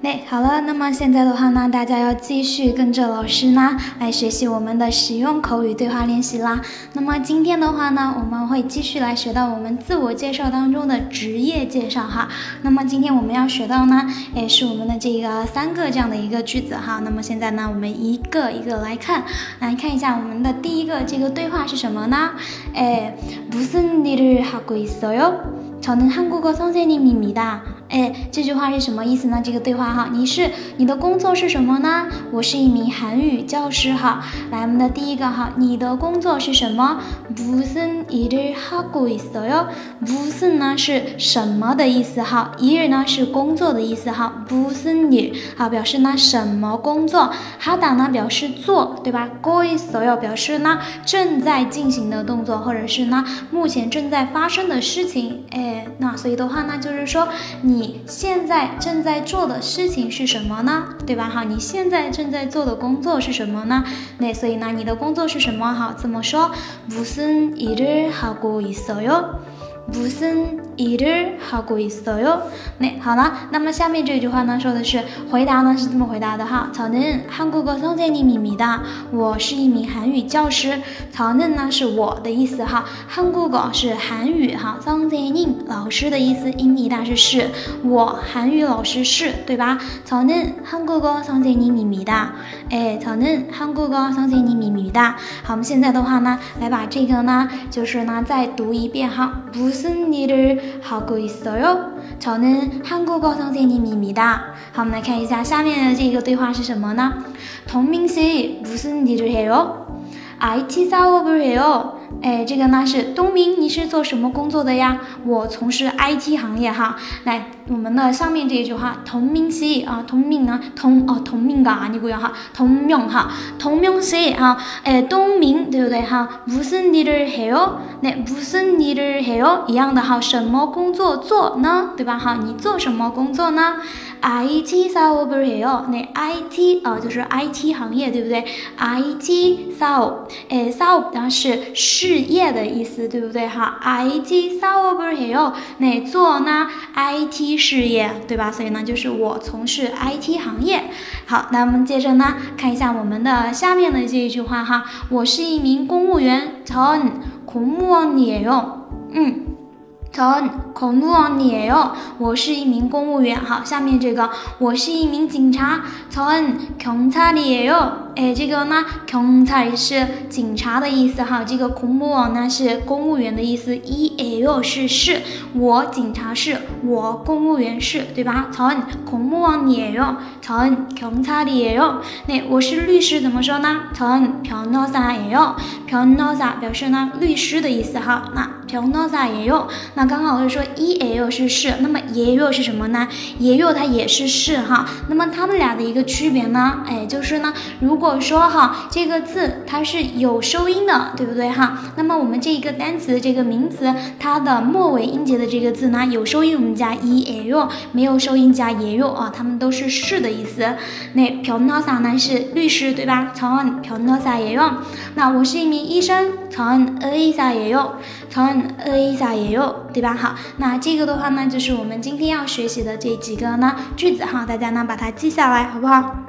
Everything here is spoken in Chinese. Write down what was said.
那好了，那么现在的话呢，大家要继续跟着老师呢来学习我们的实用口语对话练习啦。那么今天的话呢，我们会继续来学到我们自我介绍当中的职业介绍哈。那么今天我们要学到呢，也是我们的这个三个这样的一个句子哈。那么现在呢，我们一个一个来看，来看一下我们的第一个这个对话是什么呢？哎，무슨일을하고있어 요？ 저는한국어선생님입니 다。 哎，这句话是什么意思呢？这个对话哈，你是你的工作是什么呢？我是一名韩语教师哈。来，我们的第一个哈，你的工作是什么？무슨일을하고있어 요？ 무슨呢是什么的意思哈？일呢是工作的意思哈。무슨 일， 好表示呢什么工作？하다呢表示做，对吧？고있어 요， 表示呢正在进行的动作，或者是呢目前正在发生的事情。哎，那所以的话呢，就是说你。 你现在正在做的事情是什么呢？对吧？好，你现在正在做的工作是什么呢？那所以呢，你的工作是什么？好，怎么说？무슨일을하고있어 요？ 무슨일 을하고있어 요？ 那好了，那么下面这句话呢，说的是回答呢是这么回答的哈。저는한국어선생님입니 다。 我是一名韩语教师。저는呢是我的意思哈。한국어是韩语哈。선생님老师的意思。입니다是是，我韩语老师是对吧？저는한국어선생님입니 다。 哎，저는한국어선생님입니 다。 好，我们现在的话呢，来把这个呢，就是呢再读一遍哈。무슨일을 하고있어 요？ 저는한국어선생님입니 다。 好，我们来看一下下面的这个对话是什么呢？동민씨무슨일을해 요？ IT 사업을해 요。 哎，这个呢是东明，你是做什么工作的呀？我从事 IT 行业哈。来，我们的上面这一句话，同名씨啊，同名呢，同哦同名噶，你不要哈，同名哈，同名씨啊，哎，东明对不对哈？무슨일을해 요？ 那무슨일을해 요？ 一样的哈，什么工作做呢？对吧哈？你做什么工作呢？IT 사업을해 요。 那 IT 啊，就是 IT 行业对不对？IT 사업， 哎，사업它是 事业的意思，对不对哈？IT 사업을해 요。 那做呢？IT 事业，对吧？所以呢，就是我从事 IT 行业。好，那我们接着呢，看一下我们的下面的这一句话哈。我是一名公务员，전공무원이에 요。 嗯。 전공무원이에 요。 我是一名公务员。好，下面这个，我是一名警察，전경찰이에 요。 哎，这个呢，경찰是警察的意思哈。这个공무원呢是公务员的意思，이에요是是，我警察是，我公务员是，对吧？전공무원이에 요， 전경찰이에 요。 那我是律师，怎么说呢？전변호사예 요。 변호사表示呢律师的意思哈。那 변호사예 요。 那刚刚我是说이에요是是，那么예요是什么呢？예요它也是是哈。那么它们俩的一个区别呢？哎，就是呢，如果说哈，这个字它是有收音的，对不对哈？那么我们这一个单词这个名词，它的末尾音节的这个字呢，有收音我们加 e a o，没有收音加 e o 啊，它们都是是的意思。那朴诺萨呢是律师对吧？从朴诺萨也用。那我是一名医生，从呃伊萨也用，从 A 一下也有，对吧？好，那这个的话呢，就是我们今天要学习的这几个呢句子哈，大家呢把它记下来，好不好？